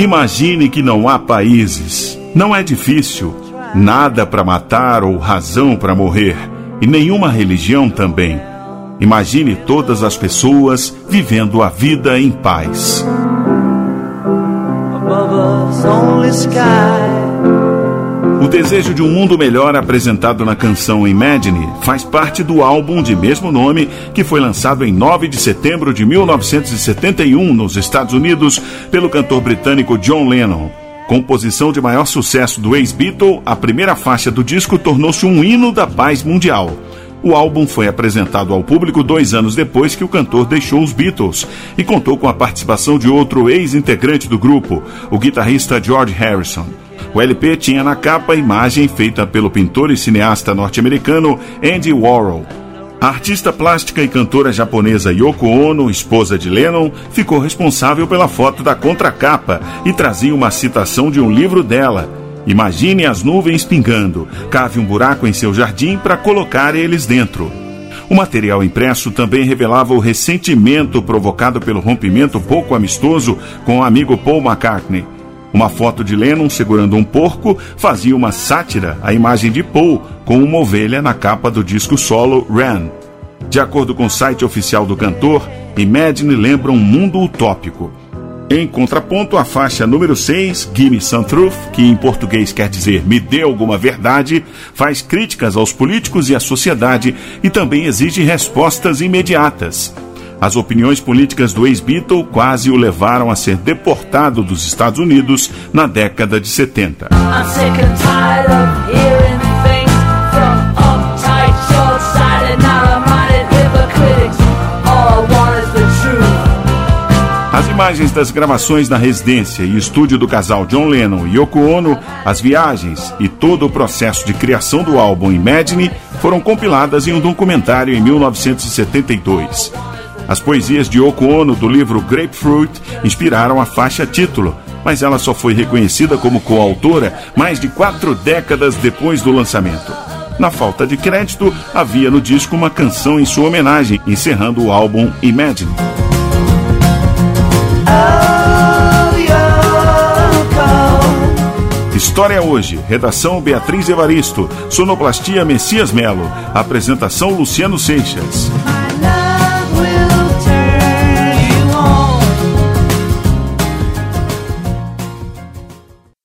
Imagine que não há países. Não é difícil. Nada para matar ou razão para morrer. E nenhuma religião também. Imagine todas as pessoas vivendo a vida em paz. O desejo de um mundo melhor apresentado na canção Imagine faz parte do álbum de mesmo nome que foi lançado em 9 de setembro de 1971 nos Estados Unidos pelo cantor britânico John Lennon. Composição de maior sucesso do ex-Beatle, a primeira faixa do disco tornou-se um hino da paz mundial. O álbum foi apresentado ao público dois anos depois que o cantor deixou os Beatles e contou com a participação de outro ex-integrante do grupo, o guitarrista George Harrison. O LP tinha na capa a imagem feita pelo pintor e cineasta norte-americano Andy Warhol. A artista plástica e cantora japonesa Yoko Ono, esposa de Lennon, ficou responsável pela foto da contracapa e trazia uma citação de um livro dela, Imagine as nuvens pingando. Cave um buraco em seu jardim para colocar eles dentro. O material impresso também revelava o ressentimento provocado pelo rompimento pouco amistoso com o amigo Paul McCartney. Uma foto de Lennon segurando um porco fazia uma sátira à imagem de Paul com uma ovelha na capa do disco solo Ran. De acordo com o site oficial do cantor, Imagine lembra um mundo utópico. Em contraponto, a faixa número 6, Gimme Some Truth, que em português quer dizer Me dê alguma verdade, faz críticas aos políticos e à sociedade e também exige respostas imediatas. As opiniões políticas do ex-Beatle quase o levaram a ser deportado dos Estados Unidos na década de 70. As imagens das gravações na residência e estúdio do casal John Lennon e Yoko Ono, as viagens e todo o processo de criação do álbum Imagine foram compiladas em um documentário em 1972. As poesias de Yoko Ono do livro Grapefruit inspiraram a faixa título, mas ela só foi reconhecida como coautora mais de quatro décadas depois do lançamento. Na falta de crédito, havia no disco uma canção em sua homenagem, encerrando o álbum Imagine. História hoje. Redação Beatriz Evaristo. Sonoplastia Messias Melo. Apresentação Luciano Seixas.